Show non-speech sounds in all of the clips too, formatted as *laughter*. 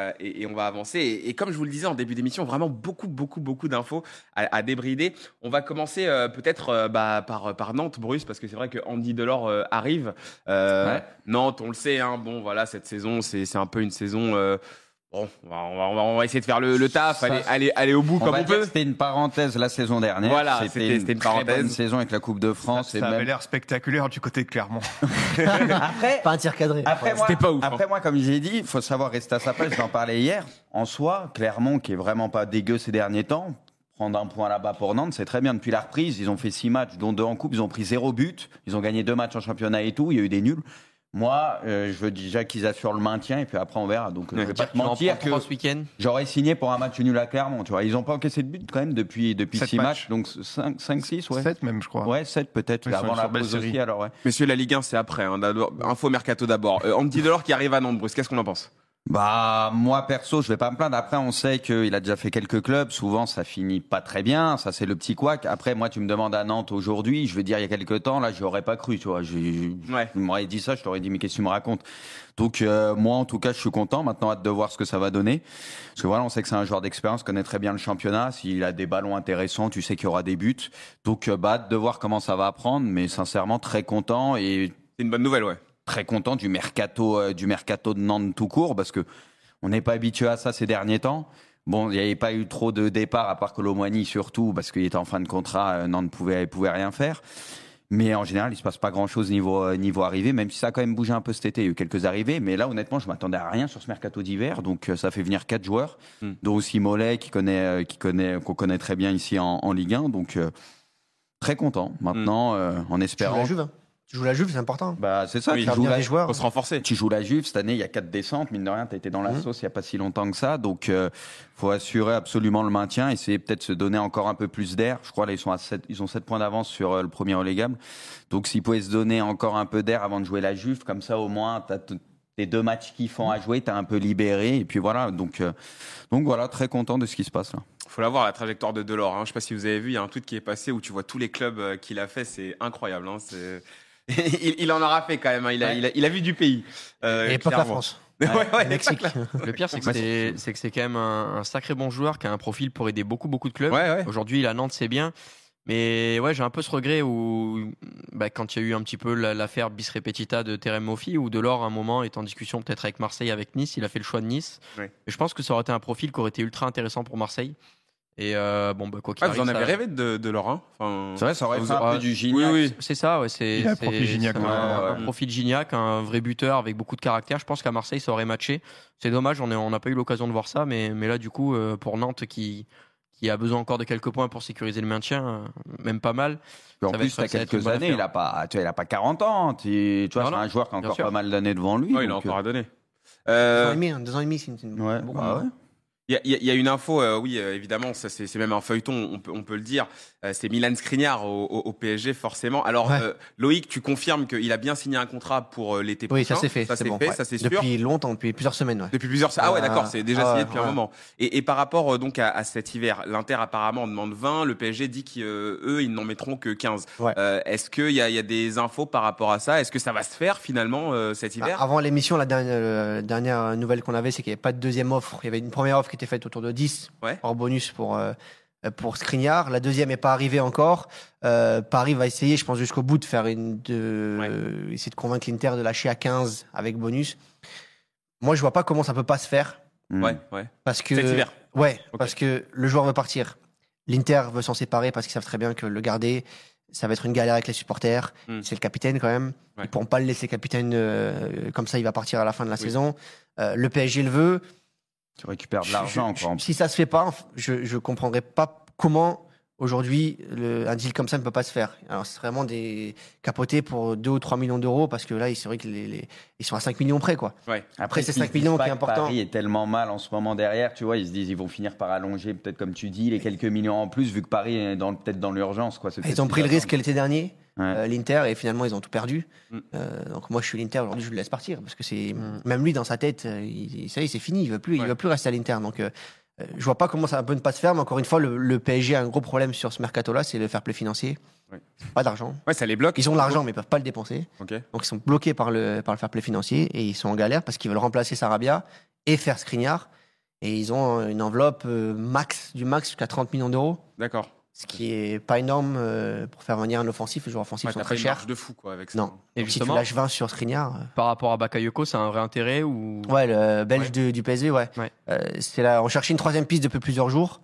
Euh, et, et on va avancer. Et, et comme je vous le disais en début d'émission, vraiment beaucoup, beaucoup, beaucoup d'infos à, à débrider. On va commencer euh, peut-être euh, bah, par, par Nantes, Bruce, parce que c'est vrai que Andy Delors euh, arrive. Ouais. Nantes, on le sait, hein, bon, voilà, cette saison, c'est un peu une saison. Bon, on va, on, va, on va- essayer de faire le, le taf, Ça, aller, aller, aller au bout On comme va on dire peut. C'était une parenthèse la saison dernière. Voilà, c'était- c'était une très parenthèse. bonne saison avec la Coupe de France. Ça et avait même- l'air spectaculaire du côté de Clermont. *laughs* Après, Pas un tir cadré. Après, moi, C'était pas ouf, hein. après moi, comme j'ai dit, il faut savoir rester à sa place. J'en parlais hier. En soi, Clermont, qui est vraiment pas dégueu ces derniers temps, prendre un point là-bas pour Nantes, c'est très bien. Depuis la reprise, ils ont fait six matchs, dont deux en coupe. Ils ont pris zéro but. Ils ont gagné deux matchs en championnat et tout. Il y a eu des nuls. Moi, euh, je veux déjà qu'ils assurent le maintien et puis après on verra. Donc, je vais pas te mentir que trois ce week-end. j'aurais signé pour un match nul à Clermont. Tu vois, ils ont pas encaissé de but quand même depuis depuis Sept six matchs. matchs. Donc 5, 5 6, ouais. 7 même, je crois. Ouais, 7 peut-être. Avant la belle pause série. aussi, alors ouais. Messieurs, la Ligue 1, c'est après. Hein, d'abord- info mercato d'abord. Euh, Andy Delors qui arrive à Nantes, Bruce, qu'est-ce qu'on en pense? Bah moi perso, je vais pas me plaindre. Après, on sait qu'il a déjà fait quelques clubs. Souvent, ça finit pas très bien. Ça, c'est le petit couac. Après, moi, tu me demandes à Nantes aujourd'hui. Je vais dire il y a quelques temps, là, j'aurais pas cru. Tu vois, Ouais. tu m'aurais dit ça, je t'aurais dit mais qu'est-ce que tu me racontes? Donc euh, moi, en tout cas, je suis content. Maintenant, hâte de voir ce que ça va donner. Parce que voilà, on sait que c'est un joueur d'expérience, connaît très bien le championnat. S'il a des ballons intéressants, tu sais qu'il y aura des buts. Donc, euh, bah, hâte de voir comment ça va apprendre. Mais sincèrement, très content et C'est une bonne nouvelle, ouais. Très content du mercato euh, du mercato de Nantes tout court parce que on n'est pas habitué à ça ces derniers temps. Bon, il n'y avait pas eu trop de départs à part Colomwani surtout parce qu'il était en fin de contrat, euh, Nantes pouvait pouvait rien faire. Mais en général, il se passe pas grand chose niveau euh, niveau arrivée, même si ça a quand même bougé un peu cet été. Il y a eu quelques arrivées, mais là, honnêtement, je m'attendais à rien sur ce mercato d'hiver. Donc, euh, ça fait venir quatre joueurs, Hmm. dont aussi Mollet, qui connaît, euh, qui connaît, qu'on connaît très bien ici en, en Ligue 1. Donc, euh, très content. Maintenant, euh, en Tu joues la espérant. Juve. Tu joues la Juve, c'est important. Bah, c'est ça. Oui, tu joues la- joueurs. Faut se renforcer. tu joues la Juve cette année, il y a quatre descentes, mine de rien, tu été dans la Mhm. sauce il y a pas si longtemps que ça, donc euh, faut assurer absolument le maintien, essayer peut-être se donner encore un peu plus d'air. Je crois là ils sont à 7, ils ont 7 points d'avance sur euh, le premier relégable. Donc s'ils pouvaient se donner encore un peu d'air avant de jouer la Juve, comme ça au moins tu as tes deux matchs qui font à jouer, tu as un peu libéré et puis voilà, donc euh, donc voilà, très content de ce qui se passe là. faut la voir la trajectoire de Delors. Hein. Je sais pas si vous avez vu, il y a un tweet qui est passé où tu vois tous les clubs euh, qu'il a fait, c'est incroyable. Hein. C'est- *laughs* il, il en aura fait quand même. hein. Il, a, Ouais. il, a, il a vu du pays. Euh, Et pas la. France. *laughs* ouais, ouais, Mexique. Le pire, c'est que c'est c'est que c'est quand même un, un sacré bon joueur qui a un profil pour aider beaucoup, beaucoup de clubs. Ouais, ouais. Aujourd'hui, la Nantes, c'est bien. Mais ouais, j'ai un peu ce regret où, bah, quand il y a eu un petit peu la- l'affaire bis repetita de Terem Moffi, où Delors, à un moment, est en discussion peut-être avec Marseille, avec Nice, il a fait le choix de Nice. Ouais. Et je pense que ça aurait été un profil qui aurait été ultra intéressant pour Marseille. Et euh, bon, bah, quoi qu'il Ah, vous en arrive, avez ça- rêvé de, de Laurent enfin... C'est vrai, ça aurait fait un peu du Oui, Gignac. oui. C'est ça, ouais. C'est Il a un profil Gignac, ouais, un, ouais. un profil Gignac, un vrai buteur avec beaucoup de caractère. Je pense qu'à Marseille, ça aurait matché. C'est dommage, on n'a pas eu l'occasion de voir ça, mais, mais là, du coup, euh, pour Nantes qui, qui a besoin encore de quelques points pour sécuriser le maintien, euh, même pas mal. En plus, tu as quelques années, affaire. il a pas, tu vois, il a pas 40 ans. Tu, tu vois, Non, c'est non, un joueur qui a encore sûr. pas mal d'années devant lui. Ouais, il a donc, encore euh, à donner. Deux ans Euh, et demi, hein, deux ans et demi, c'est une- c'est une- Ouais, beaucoup. bah ouais. Il y, y a- il y a une info, euh, oui, euh, évidemment, ça c'est c'est même un feuilleton, on peut, on peut le dire. Euh, c'est Milan Skriniar au, au- au PSG, forcément. Alors, Ouais. euh, Loïc, tu confirmes qu'il a bien signé un contrat pour euh, l'été prochain Oui, ça c'est fait. Ça c'est c'est bon, fait, ouais. ça c'est sûr. Depuis longtemps, depuis plusieurs semaines. Ouais. Depuis plusieurs Ah ouais, Euh, d'accord, c'est déjà ah signé depuis un moment. Et, et par rapport euh, donc à, à cet hiver, l'Inter apparemment en demande 20, le PSG dit qu'eux, ils n'en mettront que 15. Ouais. Euh, Est-ce qu'il y a, il y a des infos par rapport à ça? Est-ce que ça va se faire finalement euh, cet Bah, hiver? avant l'émission, la dernière, euh, dernière nouvelle qu'on avait, c'est qu'il n'y avait pas de deuxième offre. Il y avait une première offre qui était faite autour de 10 Ouais. hors bonus pour, euh, pour Skriniar. La deuxième n'est pas arrivée encore. Euh, Paris va essayer, je pense, jusqu'au bout de faire une. De, Ouais. euh, essayer de convaincre l'Inter de lâcher à 15 avec bonus. Moi, je vois pas comment ça peut pas se faire. Mm. Ouais, ouais. Parce que. Ouais, parce que le joueur veut partir. L'Inter veut s'en séparer parce qu'ils savent très bien que le garder, ça va être une galère avec les supporters. Hmm. C'est le capitaine quand même. Ouais. Ils pourront pas le laisser capitaine euh, comme ça, il va partir à la fin de la Oui. saison. Le PSG le veut. Tu récupères de l'argent. Si ça se fait pas, je je comprendrais pas comment aujourd'hui un deal comme ça ne peut pas se faire. Alors c'est vraiment des capotés pour 2 ou 3 millions d'euros parce que là, c'est vrai que les, les- ils sont à 5 millions près quoi. Ouais. Après, c'est ils se 5 millions pas qui est important. Paris est tellement mal en ce moment derrière, tu vois, ils se disent ils vont finir par allonger, peut-être comme tu dis, les quelques millions en plus, vu que Paris est dans, peut-être dans l'urgence. quoi. C'est peut-être Ils ont pris le risque l'été dernier. Ouais. euh, l'Inter et finalement ils ont tout perdu. Mm. Euh, donc moi je suis l'Inter aujourd'hui je le laisse partir parce que c'est même lui dans sa tête euh, il, ça y est c'est fini il veut plus il veut plus rester à l'Inter donc euh, je vois pas comment ça peut ne pas se faire mais encore une fois le, le PSG a un gros problème sur ce mercato là c'est le fair play financier Ouais. pas d'argent Ouais, ça les bloque. ils ont de l'argent mais ils peuvent pas le dépenser donc ils sont bloqués par le par le fair play financier et ils sont en galère parce qu'ils veulent remplacer Sarabia et faire Skriniar. Et ils ont une enveloppe max, du max jusqu'à 30 millions d'euros, D'accord. Ce qui est pas énorme euh, pour faire venir un offensif. Les joueurs offensifs Ouais, sont très chers. de fou quoi avec ça. Non. Et si tu lâches 20 sur Skriniar, euh, par rapport à Bakayoko, c'est un vrai intérêt ou Ouais, le belge Ouais. de- du PSV, ouais. Ouais. Euh, c'est là, on cherchait une troisième piste depuis plusieurs jours.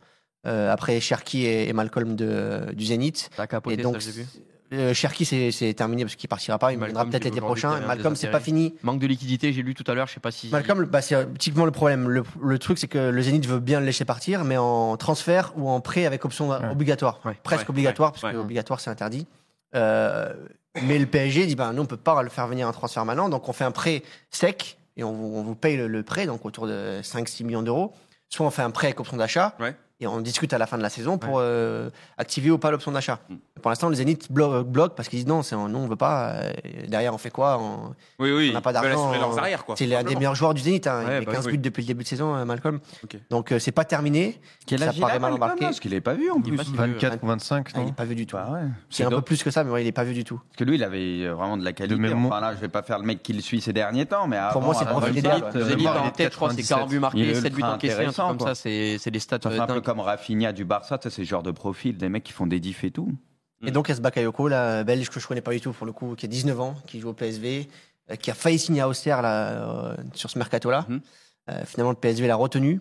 euh, après Cherki et, et Malcolm de, du Zénith. T'as capoté, Et donc, ça, j'ai vu. Euh, Cherki, c'est terminé parce qu'il partira pas. Il Malcolm, viendra peut-être l'été prochain. des Malcolm, c'est pas fini. Manque de liquidité, j'ai lu tout à l'heure, je sais pas si. Malcolm, bah, c'est typiquement le problème. Le, le truc, c'est que le Zénith veut bien le laisser partir, mais en transfert ou en prêt avec option obligatoire. Ouais. Presque Ouais, obligatoire, parce que obligatoire, c'est interdit. Euh, mais le PSG dit, ben, nous, on peut pas le faire venir en transfert maintenant, donc on fait un prêt sec et on vous, on vous paye le, le prêt, donc autour de 5-6 millions d'euros. Soit on fait un prêt avec option d'achat. Et on discute à la fin de la saison pour euh, activer ou pas l'option d'achat. Mm. Pour l'instant, le Zénith blo- bloque parce qu'ils disent non, c'est, nous, on veut pas. euh, derrière, on fait quoi On- Oui, oui. On n'a pas d'argent, euh. C'est l'un des meilleurs joueurs du Zénith. Hein. il met bah 15 oui. buts depuis le début de saison, Malcolm. Donc euh, c'est pas terminé. Quel Ça a, paraît mal embarqué. Parce qu'il est pas vu en plus. pas si vieux. 24 ou 25, Ah, il non est pas vu du tout. Bah ouais. C'est un peu plus que ça, mais ouais, il est pas vu du tout. Parce que lui, il avait vraiment de la qualité. même Enfin là, je vais pas faire le mec qui le suit ces derniers temps, mais Pour moi, c'est idéal, Zénith, en il est tête, je crois, c'est 97. 40 buts marqués, est 7 buts encaissés, comme ça, c'est des stats Comme Rafinha du Barça, ça, c'est ce genre de profil, des mecs qui font des diffs et tout. Et donc, il y a ce Bakayoko, là, belge que je connais pas du tout pour le coup, qui a 19 ans, qui joue au PSV, euh, qui a failli signer à Auxerre là, euh, sur ce mercato-là. Mhm. Euh, finalement, le PSV l'a retenu.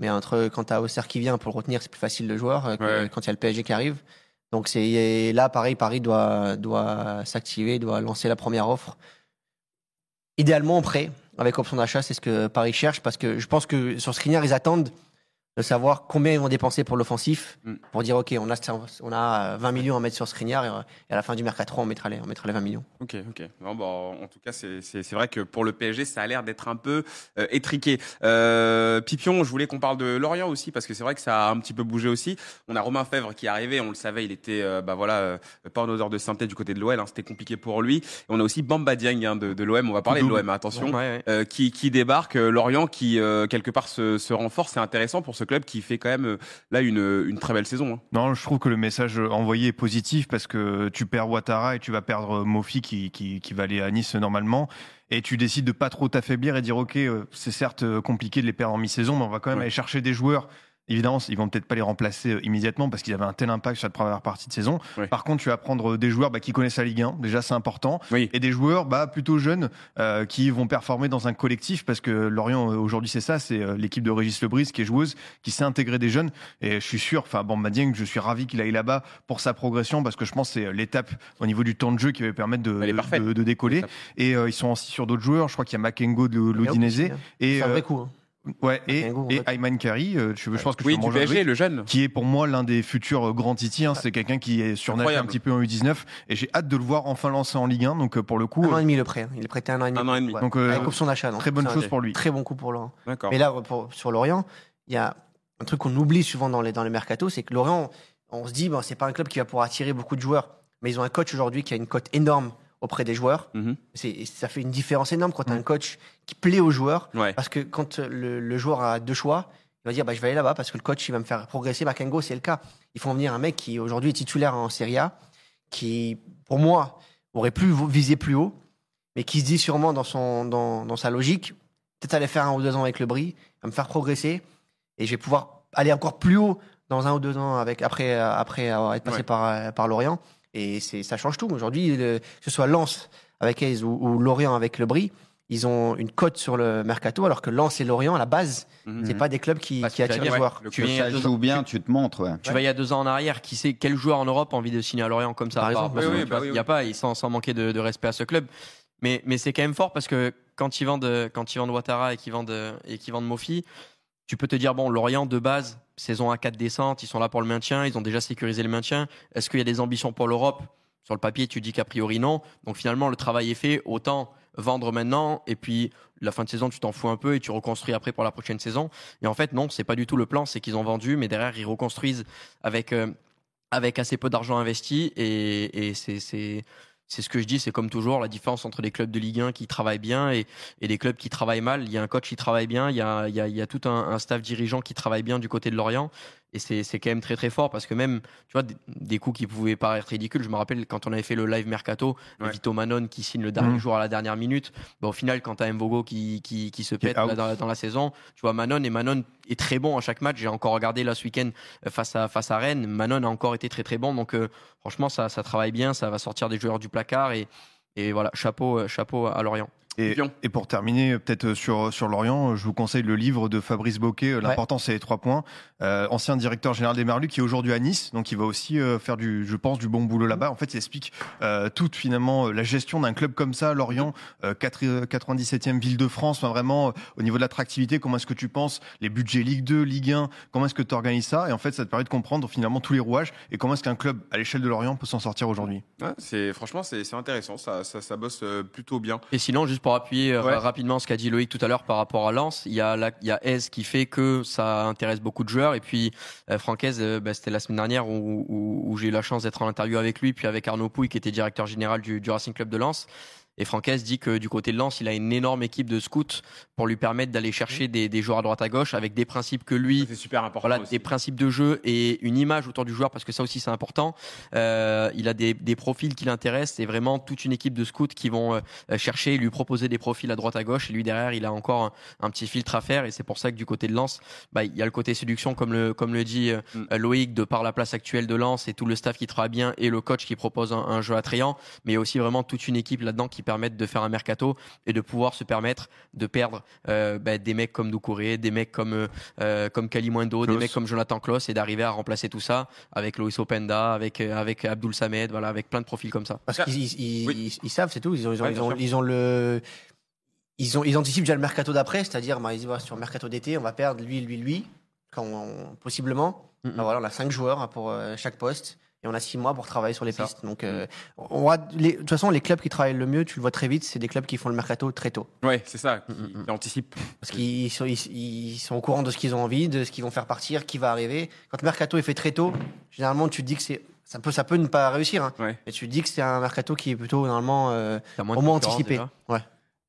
Mais entre quand t'as Auxerre qui vient pour le retenir, c'est plus facile le joueur euh, que Ouais. quand il y a le PSG qui arrive. Donc c'est et là, pareil, Paris doit, doit s'activer, doit lancer la première offre. Idéalement en prêt, avec option d'achat, c'est ce que Paris cherche, parce que je pense que sur Skriniar, ils attendent de savoir combien ils vont dépenser pour l'offensif, Mm. pour dire, OK, on a, on a 20 millions à mettre sur Skriniar, et, euh, et à la fin du mercato, on mettra les, on mettra les 20 millions. Ok, ok. Non, bah, en tout cas, c'est- c'est c'est vrai que pour le PSG, ça a l'air d'être un peu euh, étriqué. Euh, Pipion, je voulais qu'on parle de Lorient aussi, parce que c'est vrai que ça a un petit peu bougé aussi. On a Romain Fèvre qui est arrivé, on le savait, il était euh, bah, voilà, euh, pas en odeur de synthèse du côté de l'OL, hein, c'était compliqué pour lui. Et on a aussi Bamba Dieng hein, de, de l'OM, on va parler de l'OM, attention. Ouais, ouais. euh, qui, qui débarque, euh, Lorient qui euh, quelque part se, se renforce, c'est intéressant pour ce club qui fait quand même euh, là une, une très belle saison. hein. Non, je trouve que le message envoyé est positif parce que tu perds Ouattara et tu vas perdre Mofi qui, qui, qui va aller à Nice normalement. Et tu décides de pas trop t'affaiblir et dire ok, euh, c'est certes euh, compliqué de les perdre en mi-saison, mais on va quand même Ouais. aller chercher des joueurs. Évidemment, ils vont peut-être pas les remplacer euh, immédiatement parce qu'ils avaient un tel impact sur la première partie de saison. Par contre, tu vas prendre des joueurs bah, qui connaissent la Ligue 1, déjà c'est important, Oui. et des joueurs bah, plutôt jeunes euh, qui vont performer dans un collectif parce que Lorient euh, aujourd'hui c'est ça, c'est euh, l'équipe de Régis Lebris qui est joueuse, qui sait intégrer des jeunes. Et je suis sûr, enfin Bamba Dieng, je suis ravi qu'il aille là-bas pour sa progression parce que je pense que c'est euh, l'étape au niveau du temps de jeu qui va lui permettre de, de- de- de décoller. Et euh, ils sont aussi sur d'autres joueurs. Je crois qu'il y a Makengo de l'Odinese et C'est un euh, vrai coup. hein. Ouais et, et. Ayman Kari. euh, je, je pense que tu Oui, vas du PSG, le jeune. qui est pour moi l'un des futurs euh, grands Titi. hein. C'est quelqu'un qui est surnaturel un petit peu en U19 et j'ai hâte de le voir enfin lancer en Ligue 1. Donc euh, pour le coup, Un an et demi le prêt. hein. Il est prêté un an et demi. Un an et demi. Ouais. donc euh, Avec option d'achat. donc très bonne chose pour lui. Très bon coup pour. D'accord. Mais là, pour- sur Lorient, il y a un truc qu'on oublie souvent dans les, dans les mercatos, c'est que Lorient, on se dit, bon, c'est pas un club qui va pouvoir attirer beaucoup de joueurs. Mais ils ont un coach aujourd'hui qui a une cote énorme auprès des joueurs. Mhm. Ça fait une différence énorme quand tu as Mm. un coach qui plaît aux joueurs. Ouais. Parce que quand le, le joueur a deux choix, il va dire bah, je vais aller là-bas parce que le coach il va me faire progresser. Makengo, c'est le cas. Ils font venir un mec qui aujourd'hui est titulaire en Serie A, qui pour moi aurait pu viser plus haut, mais qui se dit sûrement dans, son, dans, dans sa logique peut-être aller faire un ou deux ans avec le Brie, va me faire progresser et je vais pouvoir aller encore plus haut dans un ou deux ans avec, après, après avoir été passé Ouais. par, par Lorient. Et c'est- ça change tout. Aujourd'hui, que ce soit Lens avec Hayes ou, ou Lorient avec le Brie, ils ont une cote sur le mercato, alors que Lens et Lorient, à la base, Mhm. c'est pas des clubs qui, Bah, attirent les joueurs. Le Tu il ça joue ans- bien, tu te montres. Ouais. Tu vas il y a deux ans en arrière, qui sait quel joueur en Europe a envie de signer à Lorient comme ça? Par exemple, Bamba, oui, oui, bah oui, Il n'y a pas, et sans, sans manquer de, de respect à ce club. Mais, mais c'est quand même fort parce que quand ils vendent, quand ils vendent Ouattara et qu'ils vendent, et qu'ils vendent Mofi, tu peux te dire, bon, Lorient de base, saison à 4 descente, ils sont là pour le maintien, ils ont déjà sécurisé le maintien. Est-ce qu'il y a des ambitions pour l'Europe? Sur le papier, tu dis qu'a priori non. Donc finalement, le travail est fait. Autant vendre maintenant et puis la fin de saison, tu t'en fous un peu et tu reconstruis après pour la prochaine saison. Et en fait, non, c'est pas du tout le plan. C'est qu'ils ont vendu, mais derrière, ils reconstruisent avec, euh, avec assez peu d'argent investi. Et, et c'est, c'est, ce que je dis, c'est comme toujours la différence entre les clubs de Ligue 1 qui travaillent bien et, et les clubs qui travaillent mal. Il y a un coach qui travaille bien, il y a, tout un staff dirigeant qui travaille bien du côté de Lorient. Et c'est c'est quand même très très fort parce que même, tu vois, des, des coups qui pouvaient paraître ridicules. Je me rappelle quand on avait fait le live mercato, Ouais. Vito Manon qui signe le dernier Mhm. jour à la dernière minute. Bah, au final, quand t'as Mvogo qui, qui, qui se pète là, out. dans, dans la saison, tu vois Manon et Manon est très bon à chaque match. J'ai encore regardé là ce week-end euh, face à face à Rennes. Manon a encore été très très bon. Donc euh, franchement, ça ça travaille bien, ça va sortir des joueurs du placard et et voilà, chapeau euh, chapeau à Lorient. Et, pour terminer, peut-être sur, sur Lorient, je vous conseille le livre de Fabrice Boquet, euh, L'important c'est les trois points, euh, ancien directeur général des Merlus, qui est aujourd'hui à Nice, donc il va aussi euh, faire du, je pense, du bon boulot là-bas. En fait, il explique euh, toute finalement euh, la gestion d'un club comme ça, Lorient, euh, 4 97e ville de France, enfin, vraiment euh, au niveau de l'attractivité, comment est-ce que tu penses les budgets Ligue 2, Ligue 1, comment est-ce que tu organises ça? Et en fait, ça te permet de comprendre finalement tous les rouages et comment est-ce qu'un club à l'échelle de Lorient peut s'en sortir aujourd'hui. Ouais, c'est franchement c'est intéressant, ça, ça ça bosse euh, plutôt bien. Et sinon, juste pour appuyer euh, Ouais. rapidement ce qu'a dit Loïc tout à l'heure par rapport à Lens, il y a la, il y a qui fait que ça intéresse beaucoup de joueurs. Et puis euh, Francaise, euh, bah, c'était la semaine dernière où, où, où j'ai eu la chance d'être en interview avec lui, puis avec Arnaud Pouille qui était directeur général du, du Racing Club de Lens. Et Francaise dit que du côté de Lens, il a une énorme équipe de scouts pour lui permettre d'aller chercher des, des joueurs à droite à gauche avec des principes que lui, C'est super important voilà, aussi. des principes de jeu et une image autour du joueur parce que ça aussi c'est important. Euh, il a des, des profils qui l'intéressent et vraiment toute une équipe de scouts qui vont euh, chercher et lui proposer des profils à droite à gauche et lui derrière il a encore un, un petit filtre à faire et c'est pour ça que du côté de Lens, bah, il y a le côté séduction comme le comme le dit euh, Mm. Loïc de par la place actuelle de Lens et tout le staff qui travaille bien et le coach qui propose un, un jeu attrayant, mais il y a aussi vraiment toute une équipe là-dedans qui permettent de faire un mercato et de pouvoir se permettre de perdre euh, bah, des mecs comme Doucouré, des mecs comme euh, euh, comme Kalimundo, des mecs comme Jonathan Klaus et d'arriver à remplacer tout ça avec Loïs Openda, avec euh, avec Abdul Samed, voilà, avec plein de profils comme ça. Parce qu'ils ils, Oui. ils- ils savent, c'est tout. Ils ont, ils ont, Ouais, ils ont, sûr. ils ont le. Ils, ont, ils anticipent déjà le mercato d'après, c'est-à-dire, bah, ils disent, sur le mercato d'été, on va perdre lui, lui, lui, quand on- possiblement. Bah, voilà, on a cinq joueurs hein, pour euh, chaque poste et on a six mois pour travailler sur les Ça. pistes. Donc, euh, on va, les- de toute façon, les clubs qui travaillent le mieux, tu le vois très vite, c'est des clubs qui font le mercato très tôt. Ouais, c'est ça, qui, Mm, mm, qui anticipe. Parce qu'ils sont, ils, ils sont au courant de ce qu'ils ont envie, de ce qu'ils vont faire partir, qui va arriver. Quand le mercato est fait très tôt, généralement, tu te dis que c'est. Ça peut, ça peut ne pas réussir, hein. Ouais. mais tu te dis que c'est un mercato qui est plutôt normalement euh, au moins anticipé. Ouais.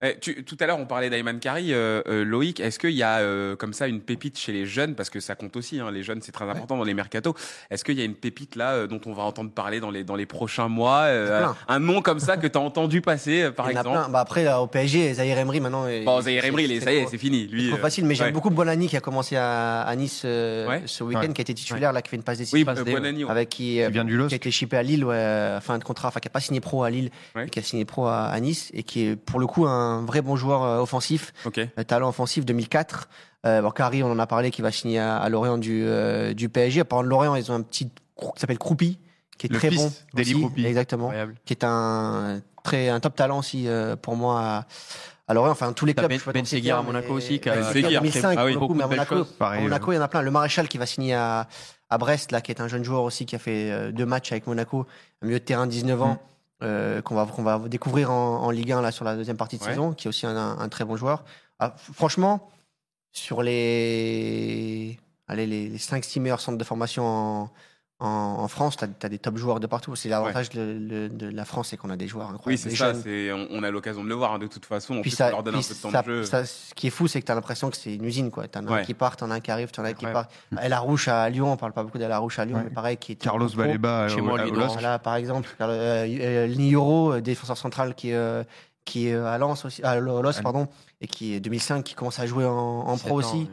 Eh, tu- tout à l'heure, on parlait d'Ayman Kari. euh, euh, Loïc, est-ce qu'il y a euh, comme ça une pépite chez les jeunes? Parce que ça compte aussi, hein, les jeunes, c'est très important dans les mercatos. Est-ce qu'il y a une pépite là euh, dont on va entendre parler dans les, dans les prochains mois? Euh. Un nom comme ça que tu as entendu passer, par Il y en a exemple? plein. Bah après, là, au PSG, Zahir Emery, maintenant. Bon, Zahir Emery, il est- ça y est, c'est fini. Lui, c'est trop facile, mais j'aime ouais. beaucoup Bonani qui a commencé à, à Nice euh, Ouais. ce week-end, Ouais. qui a été titulaire, là, qui fait une passe Oui, décisive. passe euh, des- Bonani, ouais. avec qui, euh, Qui vient du qui a été shippé à Lille, ouais, fin de contrat, enfin qui a pas signé pro à Lille, Ouais. mais qui a signé pro à, à Nice et qui est pour le coup un vrai bon joueur euh, offensif, Ok. euh, talent offensif 2004. Euh, bon, Kari, on en a parlé, qui va signer à, à Lorient du, euh, du PSG. Par contre, Lorient, ils ont un petit qui s'appelle Croupi, qui est Le très bon. aussi, Croupi. Exactement. Incroyable. Qui est un très un top talent aussi euh, pour moi. À, à Lorient, enfin tous les clubs. Ben- Ben Seguir à Monaco aussi, qui a- Ben Ben Seguir Seguir, 2005, ah oui, beaucoup mais à Monaco, choses. Pareil, à Monaco, il y en a plein. Le Maréchal qui va signer à, à Brest, là, qui est un jeune joueur aussi, qui a fait deux matchs avec Monaco, un milieu de terrain 19 ans, euh, qu'on va, qu'on va découvrir en, en Ligue 1 là, sur la deuxième partie de Ouais. saison, qui est aussi un, un- un très bon joueur. Ah, franchement, sur les, allez, les, les 5-6 meilleurs centres de formation en, en, en France, tu as, des top joueurs de partout. C'est l'avantage de, de- de la France, c'est qu'on a des joueurs incroyables. Oui, c'est ça. On, on a l'occasion de le voir hein, de toute façon. En Puis plus, ça, on leur donne un puis peu de temps ça- de jeu. ça- ce qui est fou, c'est que tu as l'impression que c'est une usine. Tu en as Ouais. un qui part, tu en as un qui arrive, tu en as un qui part. Incroyable. El Arouche à Lyon, on parle pas beaucoup d'El Arouche à Lyon, Ouais. mais pareil, qui est Carlos. Baleba Chez au- moi. Voilà, par exemple, euh, euh, Nioro, euh, défenseur central qui est, euh, qui est euh, à Lens aussi, à Lo- Los, pardon, et qui est 2005, qui commence à jouer en, en 17 pro ans, aussi. ouais.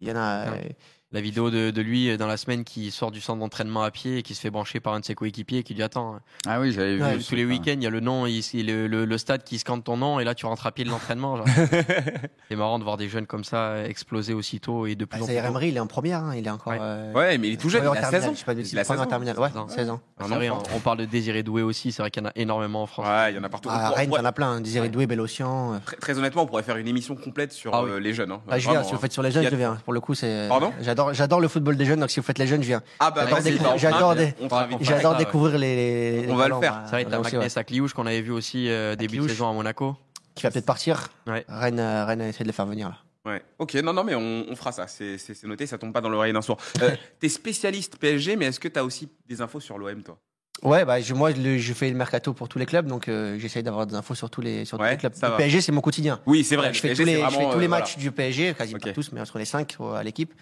Il y en a. Ouais. Euh, La vidéo de, de lui euh, dans la semaine qui sort du centre d'entraînement à pied et qui se fait brancher par un de ses coéquipiers et qui lui attend. Ah oui, j'avais Ouais, vu. Tous les ça. week-ends, il y a le nom, il- le, le- le stade qui scanne ton nom et là tu rentres à pied de l'entraînement. genre. *laughs* c'est marrant de voir des jeunes comme ça euh, exploser aussitôt et de plus bah, en plus. Emery, il est en première, hein, il est encore. Ouais. euh, Ouais, mais il est tout jeune. Il a en 16 terminale, ans. je sais pas bêtises, Il a premier 16 en ans. terminale, ouais, 16 ans. 16 ans. C'est vrai, on, on parle de Désiré Doué aussi, c'est vrai qu'il y en a énormément en France. Ouais, il y en a partout. À On Rennes, il y en a plein. hein, Désiré Doué, Bélocian. euh. Très, honnêtement, on pourrait faire une émission complète sur Ah euh, les jeunes. hein. Ah, je viens, si vous hein. faites sur les jeunes, Il je viens. Pour le coup, c'est. Pardon? J'adore, j'adore le football des jeunes, donc si vous faites les jeunes, je viens. Ah bah J'adore découvrir- bah, j'adore des- ouais. découvrir les. les On va le faire. C'est vrai, t'as là aussi, ouais. Magnès Akliouche qu'on avait vu aussi euh, début de saison à Monaco. Qui va peut-être partir. Ouais. Rennes, euh, Rennes a essayé de le faire venir là. Ouais. Ok, non, non, mais on, on fera ça. C'est c'est- c'est noté, ça tombe pas dans l'oreille d'un sourd. Euh, *laughs* T'es spécialiste PSG, mais est-ce que t'as aussi des infos sur l'OM, toi? Ouais, bah, je- moi, le- je fais le mercato pour tous les clubs, donc euh, j'essaye d'avoir des infos sur tous les, sur tous Ouais, les clubs. ça Le va. PSG, c'est mon quotidien. Oui, c'est vrai. je fais tous PSG, les, je fais vraiment, tous les euh, matchs du PSG, quasi Ok. pas tous, mais entre les cinq à l'équipe.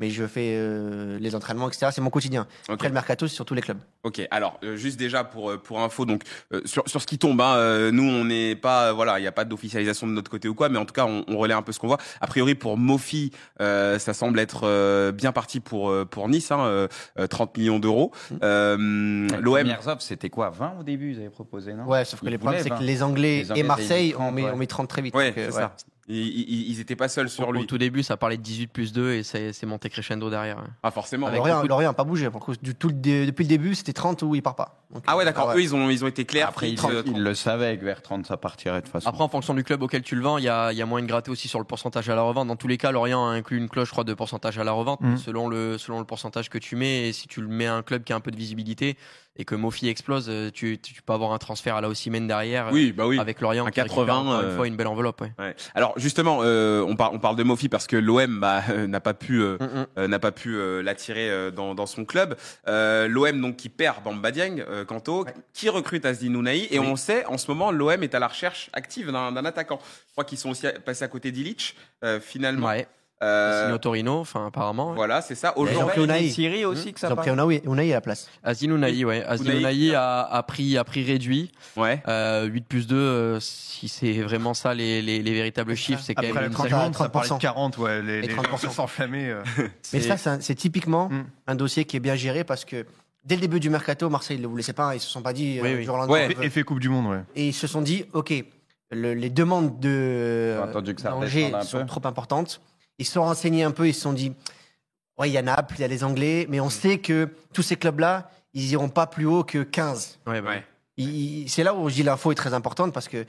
Mais je fais euh, les entraînements, etc. C'est mon quotidien. Ok. Après le mercato, c'est sur tous les clubs. Ok, alors euh, juste déjà pour euh, pour info, donc euh, sur sur ce qui tombe, hein, euh, nous on n'est pas, voilà, il n'y a pas d'officialisation de notre côté ou quoi, mais en tout cas on, on relaie un peu ce qu'on voit. A priori pour Mofi, euh, ça semble être euh, bien parti pour euh, pour Nice, hein, euh, euh, 30 millions d'euros. Euh, Les L'OM, premières offres, c'était quoi 20 au début, ils avaient proposé, non? Ouais, sauf que Ils les problèmes, c'est que 20. les Anglais, Les Anglais, et Marseille, on met, ouais. on met 30 très vite. ouais, euh, c'est ouais. ça. Ils, ils, ils étaient pas seuls sur Au lui. tout début, ça parlait de 18 plus 2 et c'est c'est monté crescendo derrière. Ah forcément. Avec Lorient, beaucoup de- Lorient n'a pas bougé. Pour le coup, du tout le dé- depuis le début, c'était 30 ou il part pas. Donc, Ah ouais, d'accord. ah Eux ils ont ils ont été clairs. Après, ils, euh, ils le savaient que vers 30, ça partirait de toute façon. Après, en fonction du club auquel tu le vends, il y a, il y a moyen de gratter aussi sur le pourcentage à la revente. Dans tous les cas, Lorient a inclus une cloche, je crois, de pourcentage à la revente, Mhm. selon, le, selon le pourcentage que tu mets. Et si tu le mets à un club qui a un peu de visibilité et que Mofi explose, euh, tu, tu peux avoir un transfert à la Ossimène derrière. euh, Oui, bah oui. Avec Lorient, Un qui récupère 80, encore euh, une fois une belle enveloppe. Ouais. Ouais. Alors justement, euh, on, par- on parle de Mofi parce que l'OM bah, *laughs* euh, n'a pas pu euh, Mm, euh, n'a pas pu euh, l'attirer euh, dans, dans son club. Euh, L'OM donc qui perd Bamba Dieng, euh, Kanto, qui recrute Asdi Nounaï et on sait en ce moment l'OM est à la recherche active d'un attaquant. Je crois qu'ils sont aussi passés à côté d'Ilic euh, finalement. Euh, Signé au Torino, enfin, apparemment. voilà, c'est ça. Ils ont Aujourd'hui, pris Unai. Syrie aussi que ça Ils ont pris Unai, Unai à la place. Asdin Ounahi, ouais. Ounahi. Ounahi a, a, pris, a pris réduit. ouais. Euh, 8 plus 2, euh, si c'est vraiment ça les, les, les véritables chiffres, c'est quand même une 30 sacrée- secondes, ça parlait de 30%. 40, ouais. Les, les 30%. gens s'enflammer. euh. *laughs* Mais ça, c'est typiquement Mm. un dossier qui est bien géré parce que dès le début du mercato, Marseille ne le voulait pas. Ils se sont pas dit euh, Oui, oui. jour Ouais. Effet Coupe du Monde, ouais. Et ils se sont dit, OK, le- les demandes de Ils ont attendu que ça d'Angers sont peu. trop importantes. Ils se sont renseignés un peu, ils se sont dit, ouais, il y a Naples, il y a les Anglais, mais on sait que tous ces clubs-là, ils iront pas plus haut que 15. Ouais, bah, Ouais. C'est là où je dis l'info est très importante parce que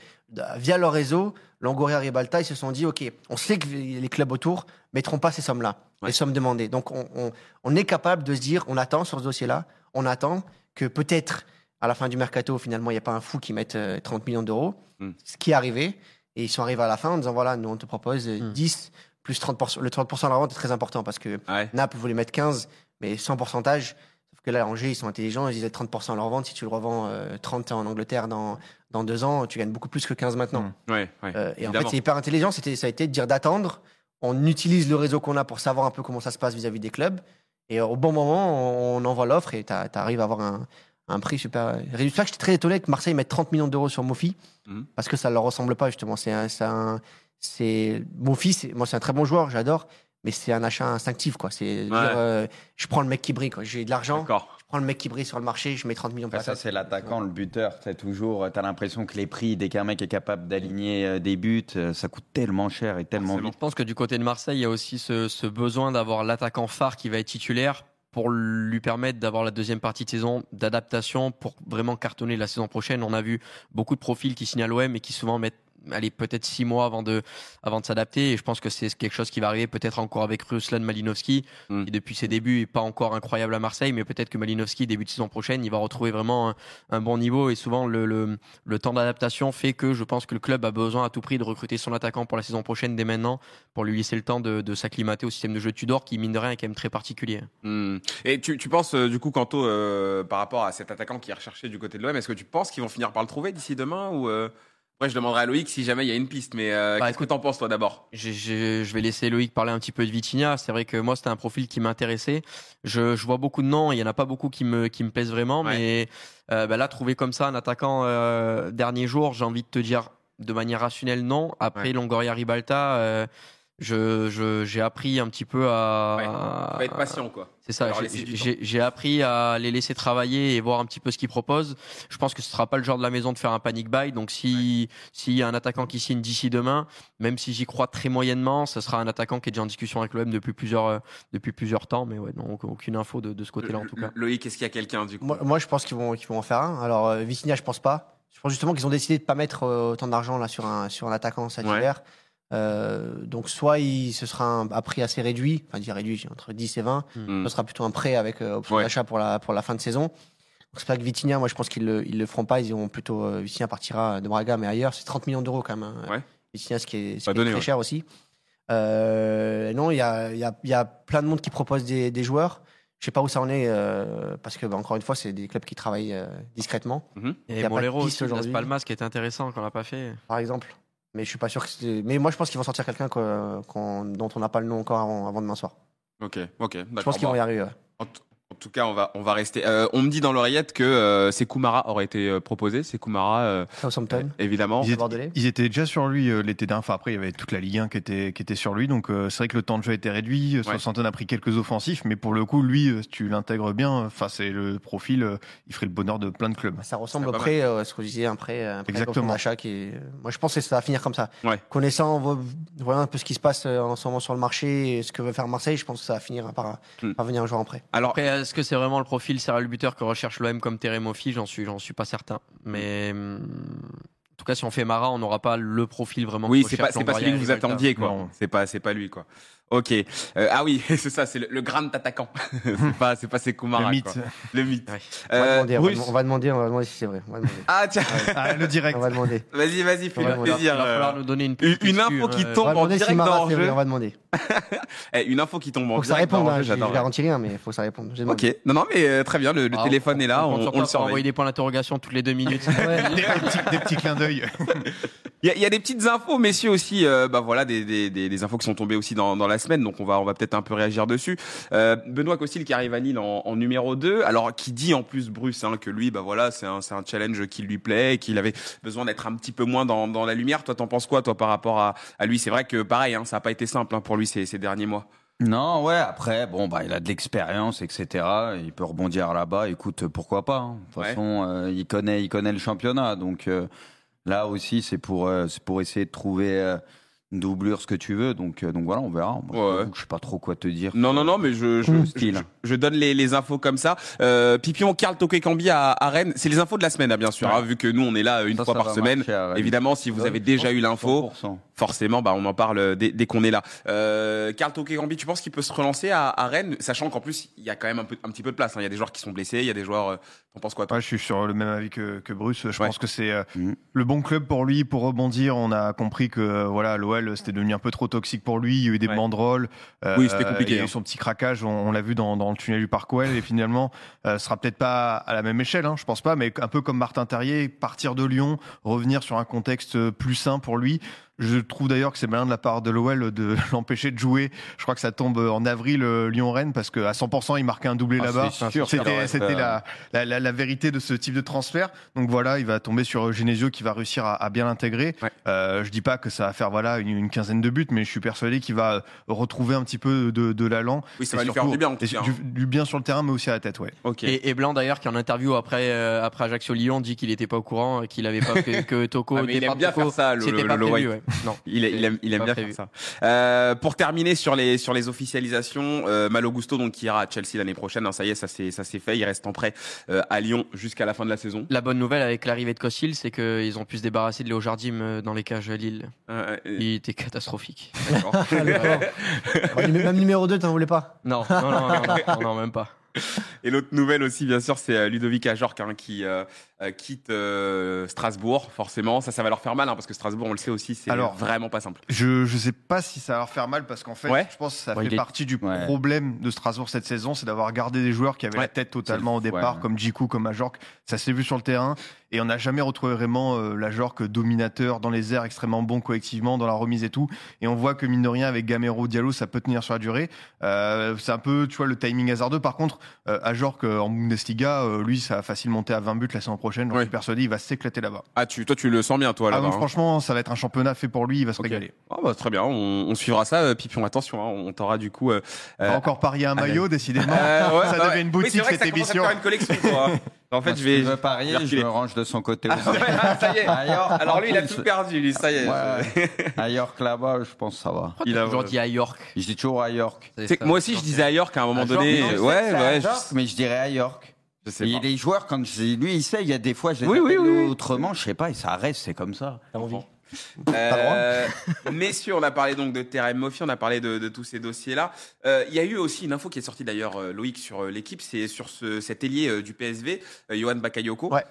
via leur réseau, Longoria et Balta, ils se sont dit, OK, on sait que les clubs autour mettront pas ces sommes-là, Ouais. les sommes demandées. Donc on, on- on est capable de se dire, on attend sur ce dossier-là, on attend que peut-être à la fin du mercato, finalement, il n'y a pas un fou qui mette euh, 30 millions d'euros, Mm. ce qui est arrivé. Et ils sont arrivés à la fin en disant, voilà, nous on te propose euh, Mm. 10 plus 30%. Le 30% de la vente est très important parce que Ouais. Naples voulait mettre 15, mais sans pourcentage. Sauf que là, Angers, ils sont intelligents, ils disaient 30% à leur vente. Si tu le revends euh, 30 en Angleterre dans, dans deux ans, tu gagnes beaucoup plus que 15 maintenant. Mm. Ouais. ouais. Euh, et en fait, c'est hyper intelligent. C'était, ça a été de dire d'attendre. On utilise le réseau qu'on a pour savoir un peu comment ça se passe vis-à-vis des clubs. Et euh, au bon moment, on, on envoie l'offre et tu arrives à avoir un, un prix super réduit. C'est pour ça que j'étais très étonné que Marseille mette 30 millions d'euros sur Mofi Mhm. parce que ça ne leur ressemble pas justement. C'est un, c'est un- c'est Mofi, c'est, moi c'est un très bon joueur, j'adore, mais c'est un achat instinctif quoi. C'est dire, euh, je prends le mec qui brille quoi. J'ai de l'argent, je prends le mec qui brille sur le marché, je mets 30 millions. Par ça, c'est l'attaquant, le buteur. C'est toujours, t'as l'impression que les prix, dès qu'un mec est capable d'aligner euh, des buts, euh, ça coûte tellement cher et tellement Forcément. vite. Je pense que du côté de Marseille, il y a aussi ce, ce besoin d'avoir l'attaquant phare qui va être titulaire pour lui permettre d'avoir la deuxième partie de saison d'adaptation pour vraiment cartonner la saison prochaine. On a vu beaucoup de profils qui signent à l'OM et qui souvent mettent allez, peut-être six mois avant de, avant de s'adapter. Et je pense que c'est quelque chose qui va arriver peut-être encore avec Ruslan Malinowski, Mm. qui depuis ses débuts est pas encore incroyable à Marseille, mais peut-être que Malinowski, début de saison prochaine, il va retrouver vraiment un, un bon niveau. Et souvent, le, le, le temps d'adaptation fait que je pense que le club a besoin à tout prix de recruter son attaquant pour la saison prochaine dès maintenant, pour lui laisser le temps de, de s'acclimater au système de jeu Tudor, qui mine de rien est quand même très particulier. Hmm. Et tu, tu penses, euh, du coup, Kanto, euh, par rapport à cet attaquant qui est recherché du côté de l'OM, est-ce que tu penses qu'ils vont finir par le trouver d'ici demain ou euh... Après, je demanderai à Loïc si jamais il y a une piste, mais euh, Bah, qu'est-ce que t'en penses, toi, d'abord? J'ai- j'ai- je vais laisser Loïc parler un petit peu de Vitinha. C'est vrai que moi, c'était un profil qui m'intéressait. Je, je vois beaucoup de noms. Il y en a pas beaucoup qui me, qui me plaisent vraiment. Ouais. Mais euh, bah là, trouver comme ça un attaquant euh, dernier jour, j'ai envie de te dire de manière rationnelle non. Après Ouais. Longoria Ribalta, euh, je, je- j'ai appris un petit peu à. Ouais. Va être patient, quoi. C'est ça, j'ai- appris à les laisser travailler et voir un petit peu ce qu'ils proposent. Je pense que ce sera pas le genre de la maison de faire un panic buy. Donc si s'il y a un attaquant qui signe d'ici demain, même si j'y crois très moyennement, ce sera un attaquant qui est déjà en discussion avec l'OM depuis plusieurs euh, depuis plusieurs temps. Mais ouais, non, aucune info de, de ce côté-là en tout cas. Loïc, est-ce qu'il y a quelqu'un, du coup? Moi, moi, je pense qu'ils vont, qu'ils vont en faire un. Alors, euh, Vitinha, je pense pas. Je pense justement qu'ils ont décidé de pas mettre euh, autant d'argent là sur un sur un attaquant cet Ouais. hiver. Euh, donc, soit il, ce sera un, un prix assez réduit, enfin, je dis réduit, entre 10 et 20. Hmm. Ce sera plutôt un prêt avec euh, option Ouais. d'achat pour la pour la fin de saison. Donc, c'est pas que Vitinha, moi, je pense qu'ils le ils le feront pas. Ils iront plutôt euh, Vitinha partira de Braga, mais ailleurs, c'est 30 millions d'euros quand même. hein. Ouais. Vitinha, ce qui est, ce très ouais. cher aussi. Euh, non, il y a, il y, a, il y a plein de monde qui propose des, des joueurs. Je sais pas où ça en est euh, parce que bah, encore une fois, c'est des clubs qui travaillent euh, discrètement, Il y Et Molero aussi, Las. Palmas, qui est intéressant qu'on l'a pas fait. par exemple. Mais je suis pas sûr que. c'est- Mais moi, je pense qu'ils vont sortir quelqu'un dont on n'a pas le nom encore avant, avant demain soir. Ok, ok, Je pense qu'ils vont y arriver. ouais. Tout cas, on va, on va rester. Euh, on me dit dans l'oreillette que euh, Sekoumara aurait été euh, proposé. Sekoumara, euh, Southampton. évidemment. Ils étaient, ils étaient déjà sur lui euh, l'été dernier. Enfin, après, il y avait toute la Ligue 1 qui était, qui était sur lui. Donc, euh, c'est vrai que le temps de jeu a été réduit. Ouais. Southampton a pris quelques offensifs. Mais pour le coup, lui, euh, si tu l'intègres bien, enfin, c'est le profil, euh, il ferait le bonheur de plein de clubs. Ça ressemble au prêt, euh, ce que je disais, un prêt, un prêt Exactement. achat qui est... Moi, je pense que ça va finir comme ça. Ouais. Connaissant, vo- voyant un peu ce qui se passe euh, en ce moment sur le marché et ce que veut faire Marseille, je pense que ça va finir par, Hmm. par venir un joueur en prêt. Alors, Après, est-ce que c'est vraiment le profil serial buteur que recherche l'OM comme Terem Moffi? J'en suis, j'en suis pas certain. Mais hum, en tout cas, si on fait Mara, on n'aura pas le profil vraiment. oui, que c'est pas, pas celui que vous attendiez, quoi. C'est pas, c'est pas lui, quoi. Ok. Euh, ah oui, *laughs* c'est ça, c'est le, le grand attaquant. *laughs* c'est pas, c'est pas Sekoumara. le mythe. quoi. Le mythe. Ouais. On va, Euh, demander, on, va, Bruce. on va demander, on va demander si c'est vrai. On va demander. Ah tiens, Ah, le direct. On va demander. vas-y, vas-y, fais-le plaisir. Il va euh, falloir nous donner une, une- petite une excuse, info qui tombe. En direct dans vrai, jeu. on va demander. *laughs* Eh, une info qui tombe en Faut que ça direct réponde, le hein, je, garantis rien, mais il faut que ça réponde. Ok, non, non, mais euh, très bien, le, le Ah, téléphone est là, on on, le surveille. envoyer des points d'interrogation toutes les deux minutes. des, petits, clins d'œil. Il y, a- des petites infos, messieurs aussi, bah voilà, des, des, des, des infos qui sont tombées aussi dans, dans la semaine, donc on va, on va peut-être un peu réagir dessus. Euh, Benoît Costil qui arrive à Lille en, en numéro 2, alors qui dit en plus Bruce hein, que lui, bah voilà, c'est un, un challenge qui lui plaît, qu'il avait besoin d'être un petit peu moins dans, dans la lumière. Toi, t'en penses quoi, toi, par rapport à, à lui? C'est vrai que pareil, hein, ça n'a pas été simple hein, pour lui ces, ces derniers mois. Non, ouais, après, bon, bah, il a de l'expérience, etc. Il peut rebondir là-bas. Écoute, pourquoi pas hein. De toute Ouais. façon, euh, il connaît, il connaît le championnat. Donc euh, là aussi, c'est pour, euh, c'est pour essayer de trouver doublure, ce que tu veux. Donc, euh, donc voilà, on verra. Moi, je Ouais. Je sais pas trop quoi te dire. Non, non, non, mais je, je, Mmh. je, Style. je- je donne les, les infos comme ça. Euh, Pipion, Karl Tokekambi à, à Rennes, c'est les infos de la semaine, hein, bien sûr, Ouais. hein, vu que nous, on est là une Ça, fois ça par semaine. Évidemment, si vous Ouais, avez déjà eu l'info, 100%. forcément, bah, on en parle dès, dès qu'on est là. Euh, Karl Tokekambi, tu penses qu'il peut se relancer à, à Rennes, sachant qu'en plus, il y a quand même un, peu, un petit peu de place. hein. Il y a des joueurs qui sont blessés, il y a des joueurs. Euh, T'en penses quoi, toi? Ouais, je suis sur le même avis que, que Bruce. Je Ouais. pense que c'est euh, Mhm. le bon club pour lui pour rebondir. On a compris que euh, voilà, l'OL c'était devenu un peu trop toxique pour lui. Il y a eu des Ouais. banderoles. Euh, Oui, c'était compliqué, Il y a hein. eu son petit craquage. On, on l'a vu dans, dans le tunnel du Parc OL et finalement, euh, ce sera peut-être pas à la même échelle. Hein, je pense pas, mais un peu comme Martin Terrier, partir de Lyon, revenir sur un contexte plus sain pour lui. Je trouve d'ailleurs que c'est malin de la part de l'OL de *laughs* l'empêcher de jouer. Je crois que ça tombe en avril euh, Lyon-Rennes parce qu'à 100% il marquait un doublé Ah, là-bas. c'est sûr, ça C'était fait, la, la, la, la vérité de ce type de transfert. Donc voilà, il va tomber sur Genesio qui va réussir à, à bien l'intégrer. Ouais. Euh, je dis pas que ça va faire voilà une, une quinzaine de buts, mais je suis persuadé qu'il va retrouver un petit peu de, de l'allant. Oui, ça Et va lui faire du bien, en tout et cas. Du, hein. du bien sur le terrain, mais aussi à la tête, ouais. Ok. Et, et Blanc d'ailleurs qui en interview après euh, après Ajaccio Lyon dit qu'il était pas au courant, qu'il avait pas que, que *laughs* Toko Ah, mais il aime bien Toko, faire ça, le- le- pas le prévu, White. ouais. Non. *laughs* Il, il aime, il aime bien prévu. faire ça. Euh, pour terminer sur les sur les officialisations, euh, Malo Gusto donc qui ira à Chelsea l'année prochaine. hein, ça y est, ça c'est ça c'est fait. Il reste en prêt euh, à Lyon jusqu'à la fin de la saison. La bonne nouvelle avec l'arrivée de Kossil, c'est qu'ils ont pu se débarrasser de Léo Jardim euh, dans les cages à Lille. Euh, euh, Il était catastrophique. d'accord. *laughs* Oh, *laughs* Même numéro 2, t'en voulais pas? Non, non, non, non, non, non, même pas. *laughs* Et l'autre nouvelle aussi, bien sûr, c'est euh, Ludovic Ajorc hein, qui euh, euh, quitte euh, Strasbourg. Forcément, ça, ça va leur faire mal hein, parce que Strasbourg, on le sait aussi, c'est Alors, vraiment pas simple. Je je sais pas si ça va leur faire mal parce qu'en fait, Ouais. je pense que ça Bon, fait est- partie du Ouais. problème de Strasbourg cette saison, c'est d'avoir gardé des joueurs qui avaient Ouais. la tête totalement au départ, ouais. comme Djikou, comme Ajorc. Ça s'est vu sur le terrain et on n'a jamais retrouvé vraiment euh, l'Ajorc dominateur dans les airs, extrêmement bon collectivement dans la remise et tout. Et on voit que mine de rien avec Gamero, Diallo, ça peut tenir sur la durée. Euh, c'est un peu, tu vois, le timing hasardeux. Par contre, euh, Ajorc euh, en Bundesliga, euh, lui, ça va facile monter à 20 buts la saison prochaine. Ouais. suis persuadé, il va s'éclater là-bas. Ah, tu, toi, tu le sens bien, toi, Ah, là-bas. donc, hein. franchement, ça va être un championnat fait pour lui. Il va se Ok. régaler. Ah, bah, très bien, on, on suivra ça. Euh, Pipion, attention, hein, on t'aura du coup. euh, encore parier un maillot, décidément. *laughs* ouais, ça devient ouais. une Oui, boutique c'est vrai que cette ça à émission. faire une collection, toi. *laughs* En fait, Moi, je si vais. tu veux parier, je me range de son côté. Ah, aussi. ouais, ah, ça y est. *laughs* Ailleurs, Alors lui, il a tout perdu, lui, ça y est. Ouais. Ailleurs que là-bas, je pense que ça va. Il a- toujours dit à York Je dis toujours à York. Tu sais que moi aussi, je disais à York à un moment À donné. York, ouais, à ouais, York, je, mais je dirais à York. je sais Et pas. les joueurs, quand je, lui, il sait, il y a des fois, je les Oui, oui, appelle oui, oui. autrement, je sais pas, et ça reste, c'est comme ça. T'as envie Euh, *laughs* messieurs, on a parlé donc de Terem Moffi, on a parlé de, de tous ces dossiers-là. Euh, Il y a eu aussi une info qui est sortie d'ailleurs, euh, Loïc, sur euh, l'équipe, c'est sur ce, cet ailier du PSV, Johan Bakayoko. Ouais.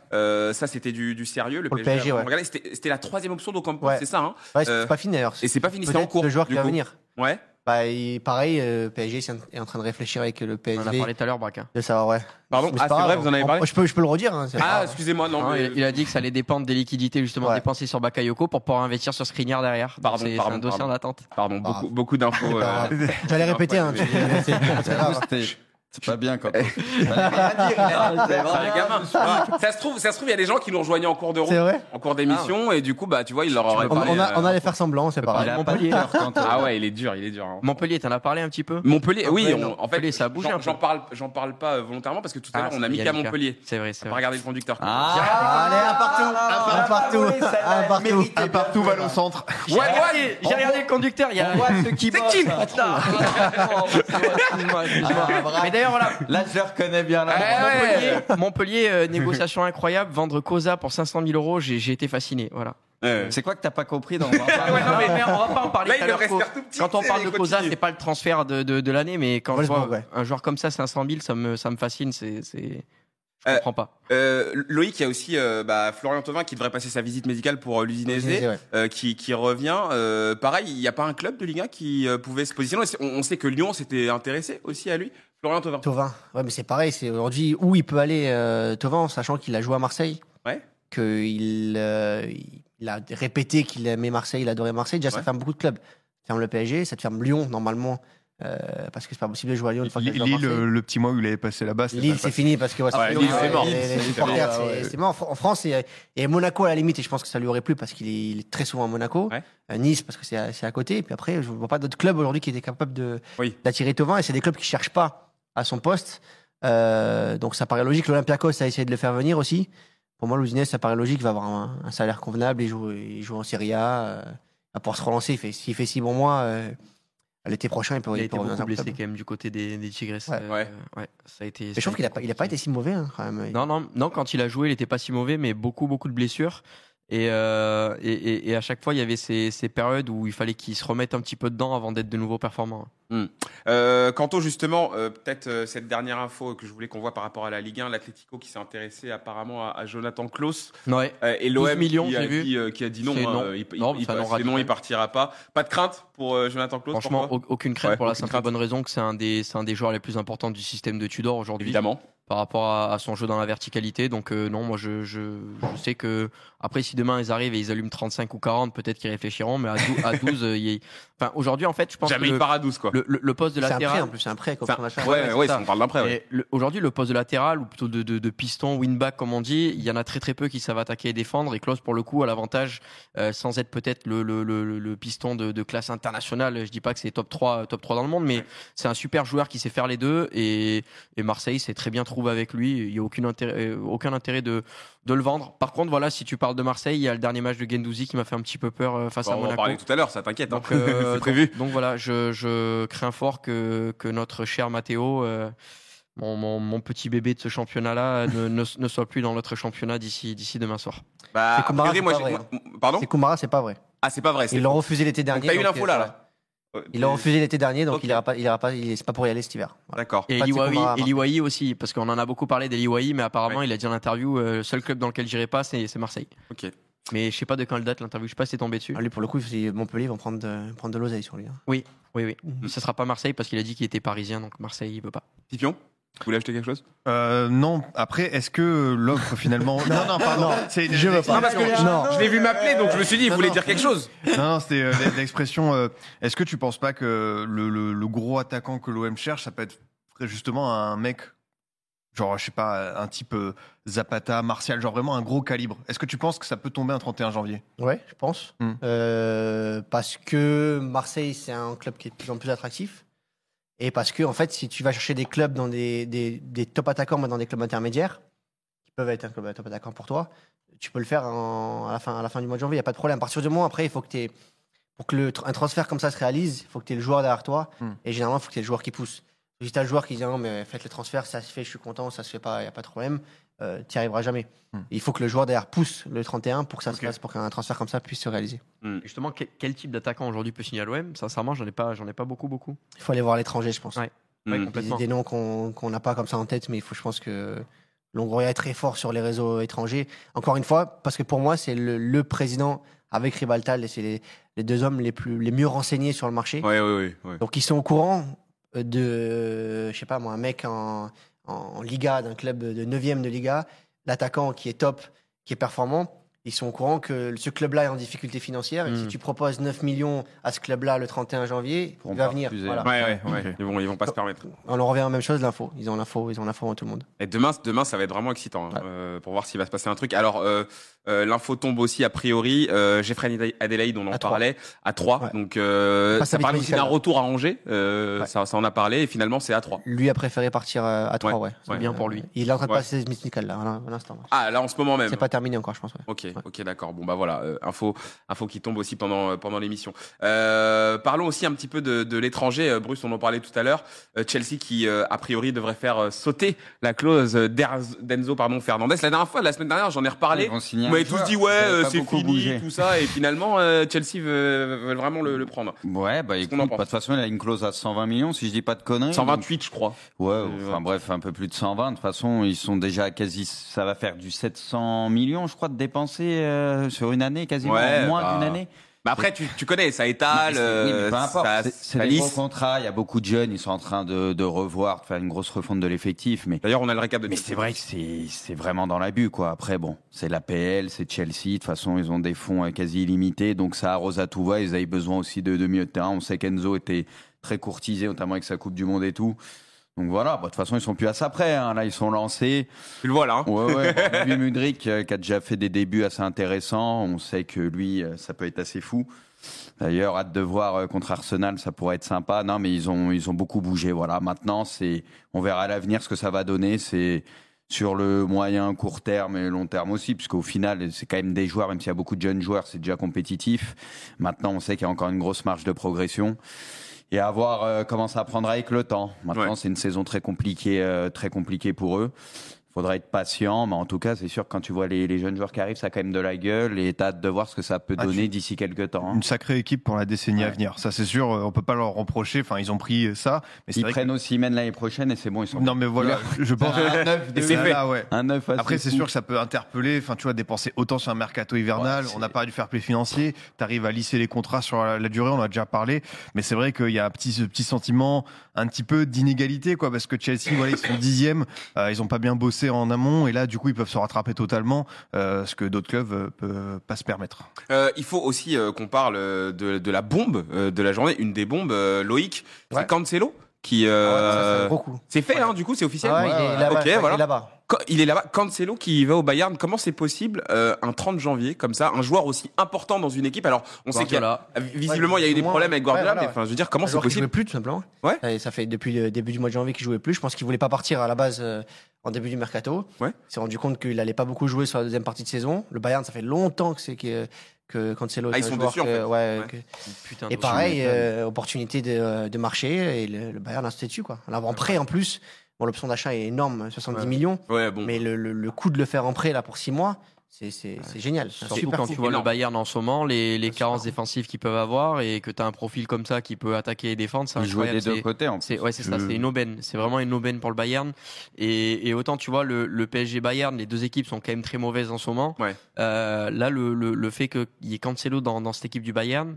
Ça, c'était du, du sérieux. Le Pour le PSG, ouais. Regardez, C'était la troisième option d'Ocampos, Ouais. c'est ça. Hein Ouais, c'est c'est pas fini d'ailleurs. et c'est pas fini, c'était en cours. le joueur qui va coup. venir. Ouais. Bah, et pareil, euh, PSG est en train de réfléchir avec le On en a PSV parlé tout à l'heure, Braque. de savoir, ouais. Pardon Mais Ah, pas c'est vrai, grave, vous en avez on- parlé je, peux, je peux le redire. Hein, c'est Ah, excusez-moi, non. Non, mais- il, il a dit que ça allait dépendre des liquidités justement Ouais. dépensées sur Bakayoko pour pouvoir investir sur Skriniar derrière. Donc Pardon, c'est c'est pardon, un dossier pardon. en attente. Pardon, Ah. beaucoup, beaucoup d'infos. Euh, grave. J'allais *laughs* répéter. Hein, tu- c'est- c'est grave. C'était- C'est pas bien quand. Ah. Ah, *laughs* ça se trouve, ça se trouve, il y a des gens qui nous rejoignaient en cours de route, C'est vrai en cours d'émission, et du coup, bah, tu vois, il leur aurait on, parlé. on a- euh, on allait faire semblant, c'est pas cœur quand. Ah ouais, il est dur, il est dur. hein. Montpellier, t'en as parlé un petit peu Montpellier, oui, Ouais, on- en fait, Montpellier, ça a bougé j'en- parle, j'en parle pas euh, volontairement parce que tout à Ah, l'heure, on a mis qu'à Montpellier. C'est vrai, On c'est va vrai. regarder le conducteur. Ah, Allez, un partout, un partout, un partout. Un partout, va au centre. J'ai regardé, j'ai regardé le conducteur, il y a ceux qui *laughs* C'est qui *laughs* d'ailleurs, voilà, *laughs* Là, je le reconnais bien. Là. Ah ouais. Montpellier, Montpellier, euh, négociation incroyable, vendre Cosa pour 500 000 euros, j'ai j'ai été fasciné. Voilà. Ouais. C'est quoi que t'as pas compris dans *laughs* Ouais, non, mais on va pas en parler Là, tout à il l'heure, reste tout petit. Quand on parle de Cosa, c'est pas le transfert de, de, de l'année, mais quand je vois ouais. un joueur comme ça, 500 000, ça me, ça me fascine. C'est, c'est... Je Euh, comprends pas. Euh, Loïc, il y a aussi euh, bah, Florian Thauvin qui devrait passer sa visite médicale pour l'Udinese, Ouais. euh, qui, qui revient. Euh, pareil, il n'y a pas un club de Ligue 1 qui euh, pouvait se positionner? On, on sait que Lyon s'était intéressé aussi à lui. Florian Thauvin. Tovin, ouais, mais c'est pareil. C'est aujourd'hui où il peut aller, euh, sachant qu'il a joué à Marseille. Ouais. Qu'il euh, il a répété qu'il aimait Marseille, il adorait Marseille. Déjà, ça Ouais. ferme beaucoup de clubs. Ça ferme le PSG, ça te ferme Lyon normalement, euh, parce que c'est pas possible de jouer à Lyon une fois que Lille, le, le petit mois où il avait passé là-bas. c'était Lille, c'est fini parce que ouais, Ouais, Lyon, Lille, c'est mort. les C'est mort. En France, et, et Monaco à la limite, et je pense que ça lui aurait plu parce qu'il est, il est très souvent à Monaco. Ouais. Euh, Nice parce que c'est à, côté. Et puis après, je vois pas d'autres clubs aujourd'hui qui étaient capables de Oui. d'attirer Tovin. Et c'est des clubs qui cherchent pas à son poste. Euh, donc ça paraît logique. L'Olympiakos a essayé de le faire venir aussi. Pour moi, l'Udinese, ça paraît logique. Il va avoir un, un salaire convenable. Il joue, il joue en Serie A. Euh, il va pouvoir se relancer. Il fait- S'il fait six bons mois, euh, l'été prochain, il peut, Il a il été peut revenir beaucoup blessé quand même du côté des, des Tigres. Ouais. Euh, Ouais. ouais, ça a été. Mais je trouve qu'il a, pas- il a pas été si mauvais hein, quand même. Non, non, non, quand il a joué, il était pas si mauvais, mais beaucoup, beaucoup de blessures. Et, euh, et, et, et à chaque fois, il y avait ces, ces périodes où il fallait qu'il se remette un petit peu dedans avant d'être de nouveau performant. Euh, quant au justement, euh, peut-être euh, cette dernière info que je voulais qu'on voit par rapport à la Ligue 1, l'Atlético qui s'est intéressé apparemment à, à Jonathan Klaus Ouais. euh, et 12 l'OM millions, qui, a vu. dit, euh, qui a dit non, hein, non. euh, il, Non, il- il partira pas. Pas de crainte pour euh, Jonathan Klaus. Franchement, aucune crainte Ouais, pour la simple crainte. bonne raison que c'est un des, c'est un des joueurs les plus importants du système de Tudor aujourd'hui. évidemment. Par rapport à, à son jeu dans la verticalité. Donc euh, non, moi je, je, je sais que après si demain ils arrivent et ils allument 35 ou 40, peut-être qu'ils réfléchiront, mais à 12, à 12 euh, il y a- enfin aujourd'hui en fait je pense Jamais que il le, part à 12 quoi. le, le- le poste de C'est un prêt latéral. en plus, c'est un prêt. Ça- son achat. ouais, ouais, ça. on parle d'un prêt. ouais. Et le- Aujourd'hui, le poste de latéral ou plutôt de, de, de piston, wingback comme on dit, il y en a très très peu qui savent attaquer et défendre. Et Klaus, pour le coup, a l'avantage, euh, sans être peut-être le, le, le, le piston de, de classe internationale. Je dis pas que c'est top 3, top 3 dans le monde, mais c'est un super joueur qui sait faire les deux. Et, et Marseille s'est très bien trouvé avec lui. Il n'y a aucun intérêt, euh, aucun intérêt de, de le vendre. Par contre, voilà, si tu parles de Marseille, il y a le dernier match de Gendouzi qui m'a fait un petit peu peur euh, face Bon, à on va en Monaco. parler tout à l'heure, ça t'inquiète. hein. Donc, euh, *laughs* c'est prévu. donc, donc voilà, je, je crains fort que, que notre cher Matteo, euh, mon, mon, mon petit bébé de ce championnat-là, ne, ne, ne soit plus dans notre championnat d'ici d'ici demain soir. Bah, C'est Kumara, c'est pas pardon C'est Kumara, c'est pas vrai. Ah, c'est pas vrai. Ils l'ont refusé l'été Donc, dernier. T'as eu donc, l'info là, là Ils l'ont refusé l'été dernier, donc il ira pas, il ira pas, il- c'est pas pour y aller cet hiver. Voilà. D'accord. Et Eliwaï aussi, parce qu'on en a beaucoup parlé d'Eliwaï, mais apparemment, Ouais. il a dit en interview, euh, le seul club dans lequel j'irai pas, c'est Marseille. Ok. Mais je sais pas de quand elle date l'interview, je sais pas si c'est tombé dessus. Ah, Lui, pour le coup, c'est- Montpellier vont prendre de, prendre de l'oseille sur lui. hein. Oui, oui. Mhm. Ce sera pas Marseille parce qu'il a dit qu'il était parisien, donc Marseille, il veut pas. Pipion, vous voulez acheter quelque chose? Euh, non, après, est-ce que l'offre finalement. *laughs* non, non, pardon. Non, c'est une- je veux pas. Non, parce que Non. je l'ai vu m'appeler, donc je me suis dit, il voulait dire quelque chose? Non, non, c'était euh, l'expression. euh, Est-ce que tu penses pas que le, le- le gros attaquant que l'OM cherche, ça peut être justement un mec, genre, je sais pas, un type euh, Zapata, Martial, genre vraiment un gros calibre Est-ce que tu penses que ça peut tomber un 31 janvier? Ouais, je pense. Hmm. Euh, parce que Marseille, c'est un club qui est de plus en plus attractif. Et parce que, en fait, si tu vas chercher des clubs dans des, des, des top attaquants, mais dans des clubs intermédiaires, qui peuvent être un club top attaquant pour toi, tu peux le faire en- à, la fin, à la fin du mois de janvier, il n'y a pas de problème. À partir du moment, après, il faut que tu Pour que le, un transfert comme ça se réalise, il faut que tu aies le joueur derrière toi. Hmm. Et généralement, il faut que tu aies le joueur qui pousse. Si tu as le joueur qui dit non, mais faites le transfert, ça se fait, je suis content, ça se fait pas, il n'y a pas de problème, euh, tu n'y arriveras jamais. Hmm. Il faut que le joueur derrière pousse le 31 pour que ça se fasse, pour qu'un transfert comme ça puisse se réaliser. Et Justement, quel, quel type d'attaquant aujourd'hui peut signer à l'OM Sincèrement, j'en ai pas, j'en ai pas beaucoup, beaucoup. Il faut aller voir l'étranger, je pense. Ouais. Ouais, Hmm. Des, complètement. des noms qu'on qu'on n'a pas comme ça en tête, mais il faut, je pense que Longoria est très fort sur les réseaux étrangers. Encore une fois, parce que pour moi, c'est le, le président avec Rivaltal, et c'est les, les deux hommes les, plus, les mieux renseignés sur le marché. Ouais, ouais, ouais, ouais. Donc ils sont au courant de, je sais pas moi, un mec en, en Liga, d'un club de 9e de Liga, l'attaquant qui est top, qui est performant. Ils sont au courant que ce club-là est en difficulté financière et si Mm. tu proposes 9 millions à ce club-là le 31 janvier, Pourront il va pas venir. refuser. Voilà. Ouais, ouais, ouais. Ok. Ils vont, ils vont pas se permettre. On en revient à la même chose, l'info. Ils ont l'info, ils ont l'info avant tout le monde. Et demain, demain, ça va être vraiment excitant hein, euh, pour voir s'il va se passer un truc. Alors, euh, euh, l'info tombe aussi a priori. Euh, Jeffrey Adelaide, on en À parlait, à 3. Ouais. Donc, euh, ça aussi d'un retour à Angers. Euh, Ouais. ça, ça en a parlé. Et finalement, c'est à 3. Lui a préféré partir euh, à 3, ouais. ouais. bien pour lui. Il est en train de Ouais. passer ses mythical là, à l'instant. ouais. Ah, là, en ce moment même. C'est pas terminé encore, je pense. ouais. Ok, ok, d'accord. Bon bah voilà, euh, info, info qui tombe aussi pendant pendant l'émission. Euh, parlons aussi un petit peu de, de l'étranger. Euh, Bruce, on en parlait tout à l'heure. Euh, Chelsea qui euh, a priori devrait faire euh, sauter la clause d'Enzo pardon Fernandez. La dernière fois, la semaine dernière, j'en ai reparlé. Vous m'avez tous dit ouais, euh, c'est fini, bouger. tout ça, et finalement euh, Chelsea veut, veut vraiment le, le prendre. Ouais, bah écoute, bah, de toute façon, il a une clause à 120 millions, si je dis pas de conneries. 128, je crois. Ouais, enfin ouais. bref, un peu plus de 120. De toute façon, ils sont déjà à quasi. Ça va faire du 700 millions, je crois, de dépenser euh, sur une année, quasiment Ouais, moins bah, d'une année. Bah après, tu, tu connais, ça étale, Oui, mais euh, peu importe, ça, c'est- ça des lisse. gros contrats. Il y a beaucoup de jeunes, ils sont en train de, de revoir, de faire une grosse refonte de l'effectif. Mais, D'ailleurs, on a le récap de mais c'est vrai que c'est c'est vraiment dans l'abus, quoi. Après, bon, c'est l'APL, c'est Chelsea. De toute façon, ils ont des fonds euh, quasi illimités, donc ça arrose à tout va. Ils avaient besoin aussi de, de milieu de terrain. On sait qu'Enzo était très courtisé, notamment avec sa Coupe du Monde et tout. Donc voilà, bah, de toute façon, ils sont plus à ça près. hein. Là, ils sont lancés. Tu le vois là. hein. Ouais, ouais. *laughs* Lui, Mudrik, euh, qui a déjà fait des débuts assez intéressants. On sait que lui, euh, ça peut être assez fou. D'ailleurs, hâte de voir euh, contre Arsenal, ça pourrait être sympa. Non, mais ils ont, ils ont beaucoup bougé. Voilà. Maintenant, c'est, on verra à l'avenir ce que ça va donner. C'est sur le moyen, court terme et long terme aussi, puisqu'au final, c'est quand même des joueurs, même s'il y a beaucoup de jeunes joueurs, c'est déjà compétitif. Maintenant, on sait qu'il y a encore une grosse marge de progression. Et à voir euh, comment ça prendra avec le temps. Maintenant, Ouais. c'est une saison très compliquée, euh, très compliquée pour eux. Faudra être patient, mais en tout cas, c'est sûr que quand tu vois les, les jeunes joueurs qui arrivent, ça a quand même de la gueule et t'as hâte de voir ce que ça peut Ah, donner d'ici quelques temps. hein. Une sacrée équipe pour la décennie à venir. Ça, c'est sûr, euh, on peut pas leur reprocher. Enfin, ils ont pris ça. Mais Ils vrai que- prennent aussi mène l'année prochaine et c'est bon, ils sont Non, mais voilà, *laughs* je pense. un neuf Et de- c'est fait. Là, ouais. un neuf assez Après, c'est sûr que ça peut interpeller. Enfin, tu vois, dépenser autant sur un mercato hivernal. Ouais, on n'a pas du fair play financier. Tu arrives à lisser les contrats sur la, la durée. On en a déjà parlé. Mais c'est vrai qu'il y a un petit, ce petit sentiment, un petit peu d'inégalité, quoi. Parce que Chelsea, voilà, ils sont dixièmes. Euh, ils ont pas bien bossé en amont. Et là, du coup, ils peuvent se rattraper totalement. euh, ce que d'autres clubs euh, peuvent pas se permettre. Euh, il faut aussi euh, qu'on parle de, de la bombe euh, de la journée. Une des bombes, euh, Loïc, c'est Ouais. Cancelo qui. Ouais, ça, c'est fait, hein, du coup, c'est officiel. Ah ouais, il est là-bas. Ok, voilà. là-bas. Il est là-bas. Cancelo qui va au Bayern. Comment c'est possible euh, un 30 janvier comme ça, un joueur aussi important dans une équipe? Alors, on sait qu'il y a visiblement il y a eu des problèmes avec Guardiola, ouais, voilà, mais enfin, je veux dire, comment c'est possible? jouait plus tout simplement. Ouais. Ça fait depuis le début du mois de janvier qu'il jouait plus. Je pense qu'il voulait pas partir à la base euh, en début du mercato. Ouais. Il s'est rendu compte qu'il allait pas beaucoup jouer sur la deuxième partie de saison. Le Bayern, ça fait longtemps que c'est que que Cancelo. Ah, ils sont dessus, en fait. ouais, Ouais. que- Putain, Et pareil, euh, opportunité de, de marché et le, le Bayern a sauté dessus quoi. Là, en prêt en plus. Bon, l'option d'achat est énorme, 70 Ouais. millions. Ouais, bon. Mais le, le, le coût de le faire en prêt là pour 6 mois, c'est c'est c'est génial. Surtout super quand tu vois énorme. le Bayern en ce moment, les, les carences défensives qu'ils peuvent avoir et que tu as un profil comme ça qui peut attaquer et défendre, c'est Ils incroyable. des deux C'est- côtés en ouais, c'est ça, c'est une aubaine. C'est vraiment une aubaine pour le Bayern. Et, et autant tu vois le, le PSG Bayern, les deux équipes sont quand même très mauvaises en ce moment. Ouais. Euh, là, le, le, le fait qu'il y ait Cancelo dans, dans cette équipe du Bayern,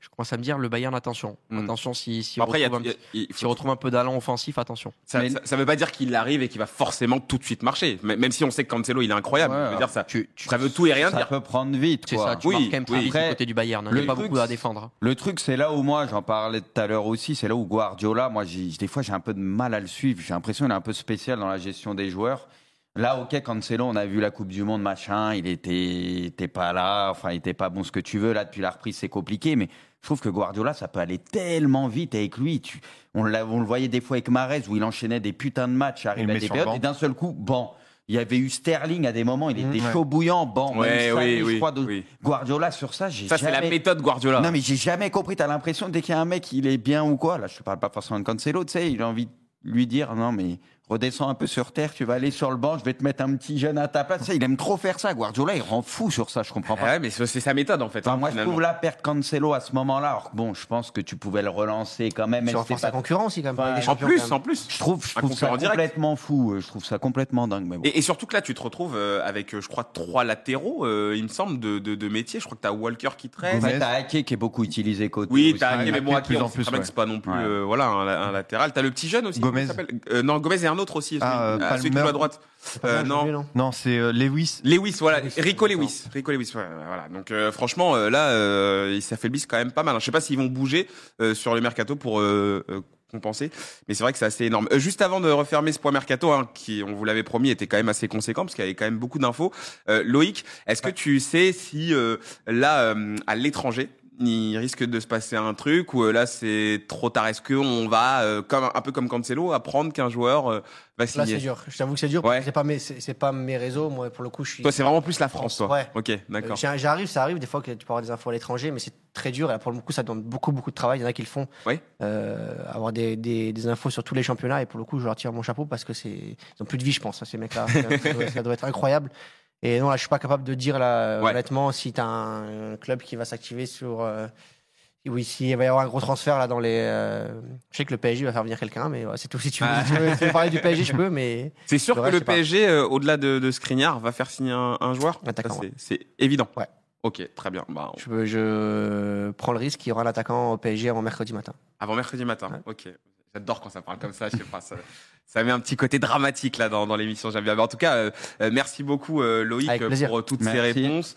je commence à me dire le Bayern attention, Mm. attention si si Après, il y a- retrouve, un, il y a- il petit- faut- s'il retrouve un peu d'allant offensif, attention. ça, Mais- ça, ça veut pas dire qu'il arrive et qu'il va forcément tout de suite marcher. M- Même si on sait que Cancelo il est incroyable. Ouais, je veux dire, ça, Tu, tu- ça veut tout et rien Ça dire. peut prendre vite, quoi. ça, tu Oui, marques quand même très oui. vite du côté du Bayern. hein. Il le n'y a pas truc, beaucoup à défendre. Le truc, c'est là où moi, j'en parlais tout à l'heure aussi, c'est là où Guardiola, moi, des fois, j'ai un peu de mal à le suivre. J'ai l'impression qu'il est un peu spécial dans la gestion des joueurs. Là, ok, Cancelo, on a vu la Coupe du Monde, machin, il était, était pas là, enfin, il était pas bon ce que tu veux. Là, depuis la reprise, c'est compliqué, mais je trouve que Guardiola, ça peut aller tellement vite avec lui. Tu, on, le voyait des fois avec Mahrez où il enchaînait des putains de matchs, arrivait à des périodes, et d'un seul coup, bon. Il y avait eu Sterling à des moments, il Mmh, était ouais. chaud bouillant, bon. Ouais, oui, je oui, crois, de- oui. Guardiola sur ça, j'ai Ça, c'est la méthode Guardiola. non, mais j'ai jamais compris. T'as l'impression, dès qu'il y a un mec, il est bien ou quoi. Là, je te parle pas forcément de Cancelo, tu sais, il a envie de lui dire, non, mais redescends un peu sur terre, tu vas aller sur le banc, je vais te mettre un petit jeune à ta place. Ça, il aime trop faire ça. Guardiola, il rend fou sur ça, je comprends pas. Ouais, mais c'est sa méthode en fait. Enfin, hein, moi, je trouve la perte Cancelo à ce moment-là. Alors que bon, je pense que tu pouvais le relancer quand même. Ta pas- concurrence aussi, quand même. Enfin, En plus, quand même. en plus. Je trouve, je trouve ça direct. complètement fou. euh, Je trouve ça complètement dingue. Mais bon. Et, et surtout que là, tu te retrouves euh, avec, euh, je crois, trois latéraux, euh, il me semble, de, de, de métier. Je crois que tu as Walker qui traîne. Gomez. t'as Ake qui est beaucoup utilisé côté. Oui, t'as ouais, Ake, mais bon, Ake, plus en on sait ouais. pas non plus Ouais. voilà, un, latéral. T'as le petit jeune aussi. Gomez. comment il s'appelle? Non, Gomez et un autre aussi. Celui, Ah, euh, ah, celui qui joue à droite. Pas Euh, non. Non, c'est euh, Lewis. Lewis, voilà, Lewis, Rico. Lewis, Rico Lewis, ouais, voilà. Donc euh, franchement, euh, là, euh, ils s'affaiblissent quand même pas mal. hein. Je sais pas s'ils vont bouger euh, sur le mercato pour euh, euh, compenser, mais c'est vrai que c'est assez énorme. Euh, juste avant de refermer ce point mercato, hein, qui, on vous l'avait promis, était quand même assez conséquent parce qu'il y avait quand même beaucoup d'infos. Euh, Loïc, est-ce que tu sais si euh, là, euh, à l'étranger, il risque de se passer un truc ou euh, là c'est trop tard Est-ce qu'on va, euh, comme un peu comme Cancelo, apprendre qu'un joueur euh, va Là, c'est signer dur. Je t'avoue que c'est dur. Ouais. C'est pas mes, c'est pas mes réseaux. Moi, pour le coup, je suis. Toi, c'est vraiment plus la France, toi. Ouais. Ok, d'accord. J'arrive, ça arrive des fois que tu peux avoir des infos à l'étranger, mais c'est très dur. Et là, pour le coup, ça demande beaucoup, beaucoup de travail. Il y en a qui le font. Oui. Euh, avoir des, des, des infos sur tous les championnats. Et pour le coup, je leur tire mon chapeau parce que c'est, ils ont plus de vie, je pense, hein, ces mecs-là. *laughs* ça, doit, ça doit être incroyable. Et non, là, je suis pas capable de dire là, Ouais. honnêtement, si tu as un, un club qui va s'activer sur. Euh, oui, s'il va y avoir un gros transfert là dans les. euh, je sais que le PSG va faire venir quelqu'un, mais ouais, c'est tout. Si tu veux, Ah. si tu veux- si tu veux parler du PSG, je peux, mais. C'est sûr que le. PSG, euh, au-delà de, de Skriniar, va faire signer un, un joueur? Attaquant, c'est- évident. Ouais. Ok, très bien. Bah, on- Je, je prends le risque qu'il y aura un attaquant au PSG avant mercredi matin. Avant mercredi matin. Ok. J'adore quand ça parle comme ça. Je sais pas. Ça, ça met un petit côté dramatique là dans, dans l'émission. J'aime bien. Mais en tout cas, euh, euh, merci beaucoup euh, Loïc euh, pour euh, toutes ces réponses.